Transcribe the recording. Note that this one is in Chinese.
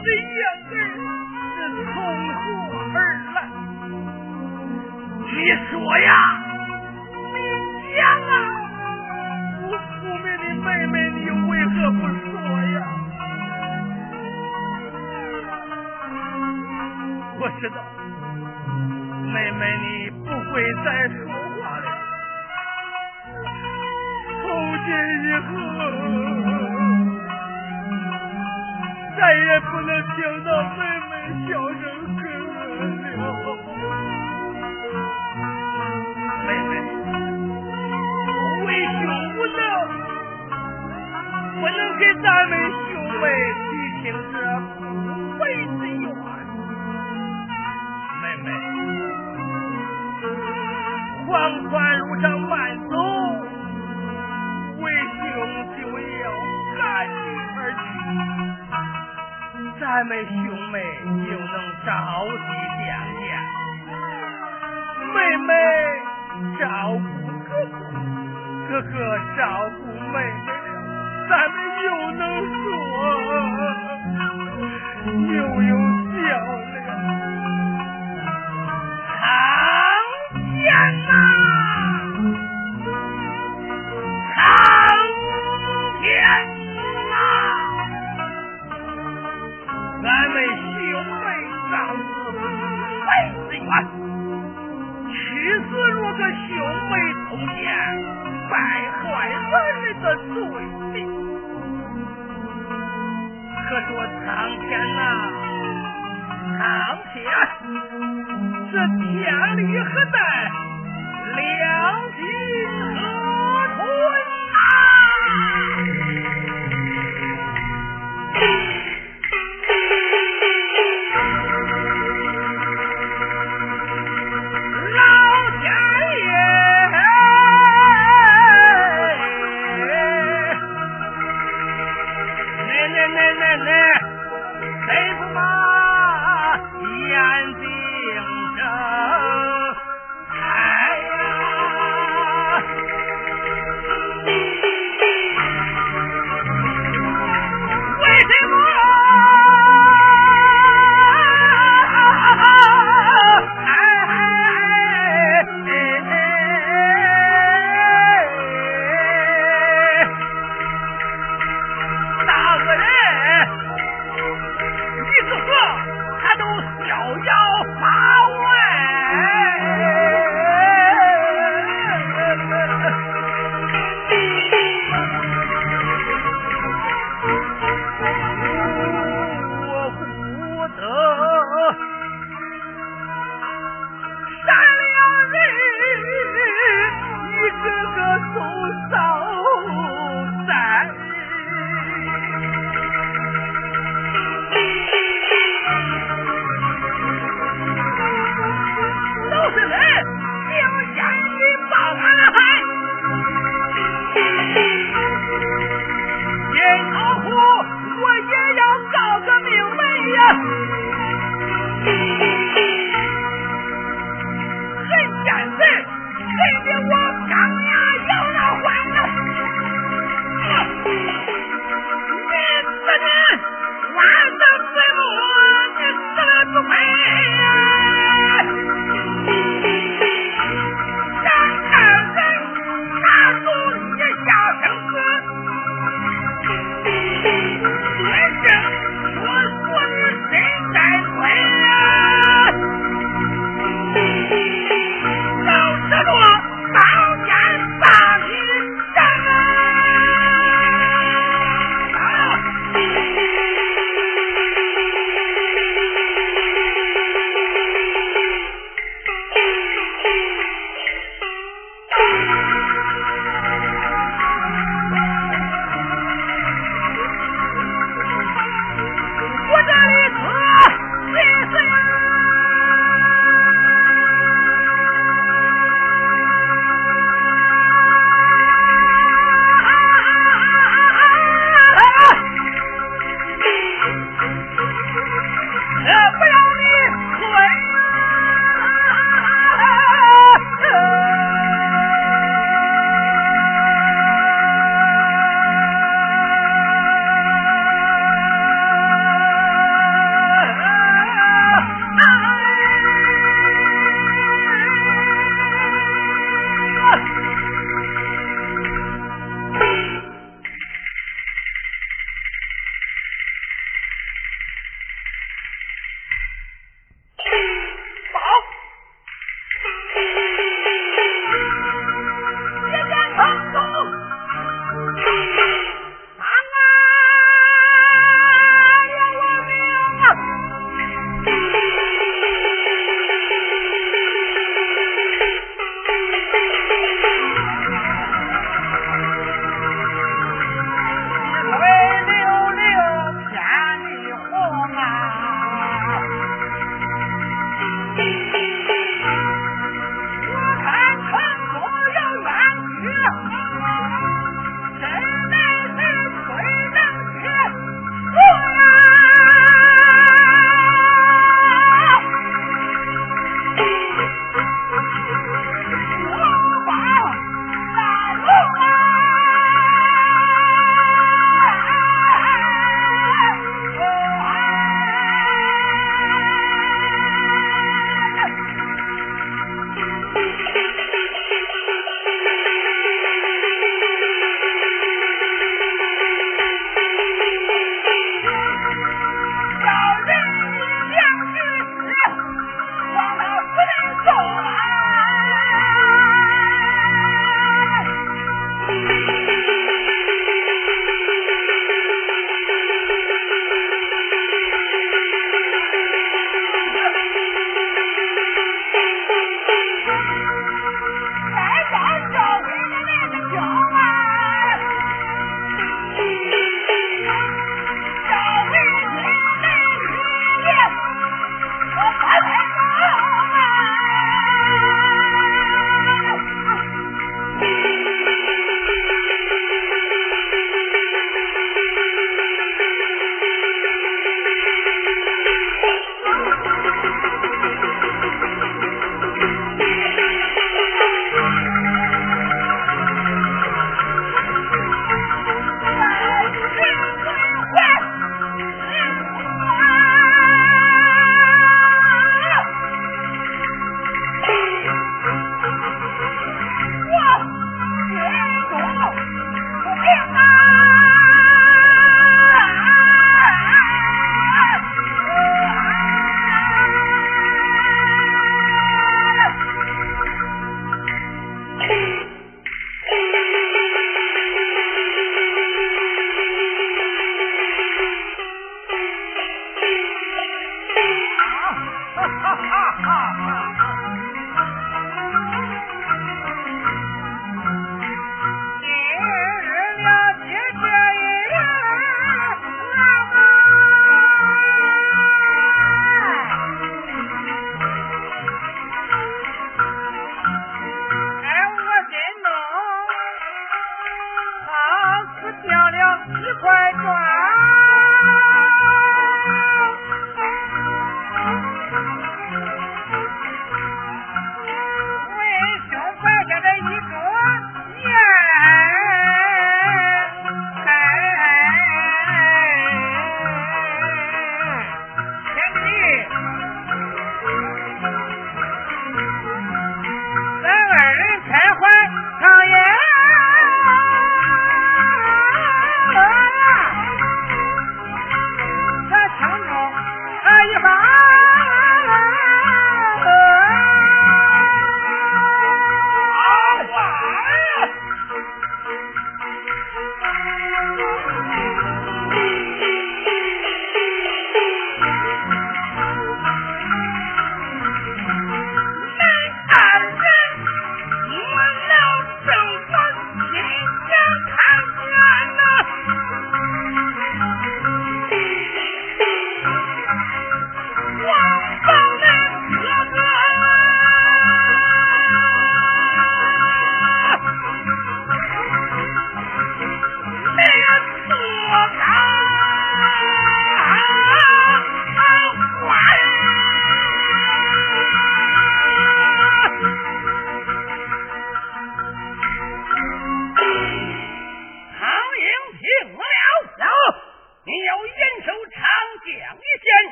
我的眼儿是从何而来？你说呀，娘啊！不聪明的妹妹，你为何不说呀？我知道，妹妹你不会再说。罪名，可说苍天呐，苍天，这天理何在，良心何？